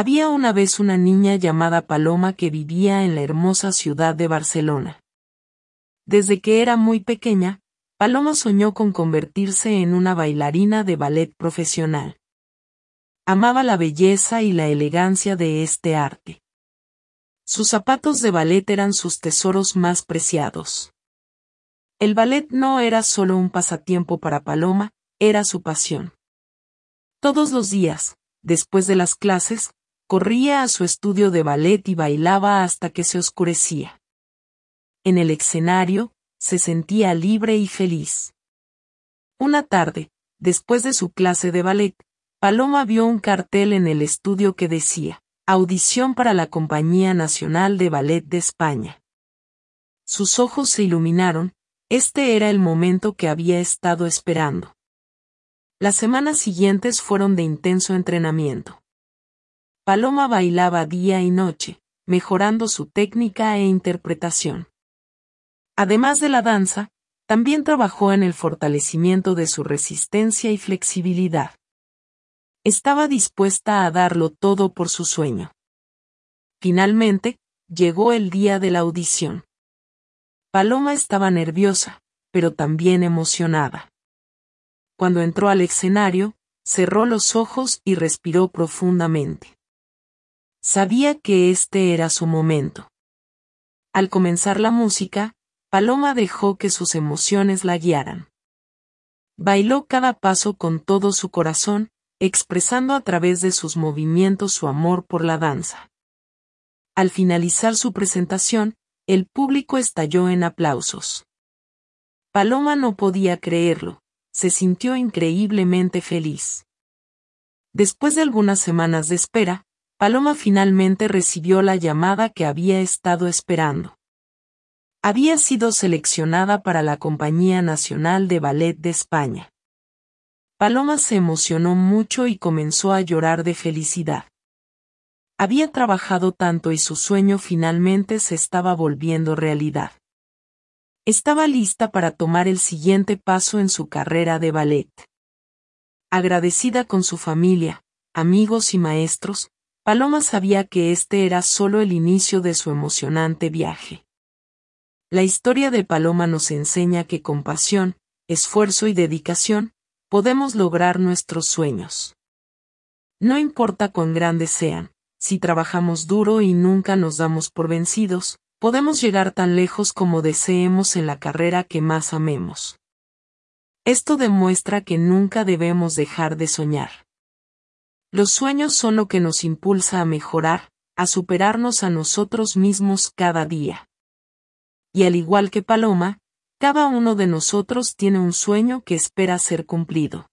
Había una vez una niña llamada Paloma que vivía en la hermosa ciudad de Barcelona. Desde que era muy pequeña, Paloma soñó con convertirse en una bailarina de ballet profesional. Amaba la belleza y la elegancia de este arte. Sus zapatos de ballet eran sus tesoros más preciados. El ballet no era solo un pasatiempo para Paloma, era su pasión. Todos los días, después de las clases, corría a su estudio de ballet y bailaba hasta que se oscurecía. En el escenario, se sentía libre y feliz. Una tarde, después de su clase de ballet, Paloma vio un cartel en el estudio que decía, Audición para la Compañía Nacional de Ballet de España. Sus ojos se iluminaron, este era el momento que había estado esperando. Las semanas siguientes fueron de intenso entrenamiento. Paloma bailaba día y noche, mejorando su técnica e interpretación. Además de la danza, también trabajó en el fortalecimiento de su resistencia y flexibilidad. Estaba dispuesta a darlo todo por su sueño. Finalmente, llegó el día de la audición. Paloma estaba nerviosa, pero también emocionada. Cuando entró al escenario, cerró los ojos y respiró profundamente. Sabía que este era su momento. Al comenzar la música, Paloma dejó que sus emociones la guiaran. Bailó cada paso con todo su corazón, expresando a través de sus movimientos su amor por la danza. Al finalizar su presentación, el público estalló en aplausos. Paloma no podía creerlo, se sintió increíblemente feliz. Después de algunas semanas de espera, Paloma finalmente recibió la llamada que había estado esperando. Había sido seleccionada para la Compañía Nacional de Ballet de España. Paloma se emocionó mucho y comenzó a llorar de felicidad. Había trabajado tanto y su sueño finalmente se estaba volviendo realidad. Estaba lista para tomar el siguiente paso en su carrera de ballet. Agradecida con su familia, amigos y maestros, Paloma sabía que este era solo el inicio de su emocionante viaje. La historia de Paloma nos enseña que con pasión, esfuerzo y dedicación, podemos lograr nuestros sueños. No importa cuán grandes sean, si trabajamos duro y nunca nos damos por vencidos, podemos llegar tan lejos como deseemos en la carrera que más amemos. Esto demuestra que nunca debemos dejar de soñar. Los sueños son lo que nos impulsa a mejorar, a superarnos a nosotros mismos cada día. Y al igual que Paloma, cada uno de nosotros tiene un sueño que espera ser cumplido.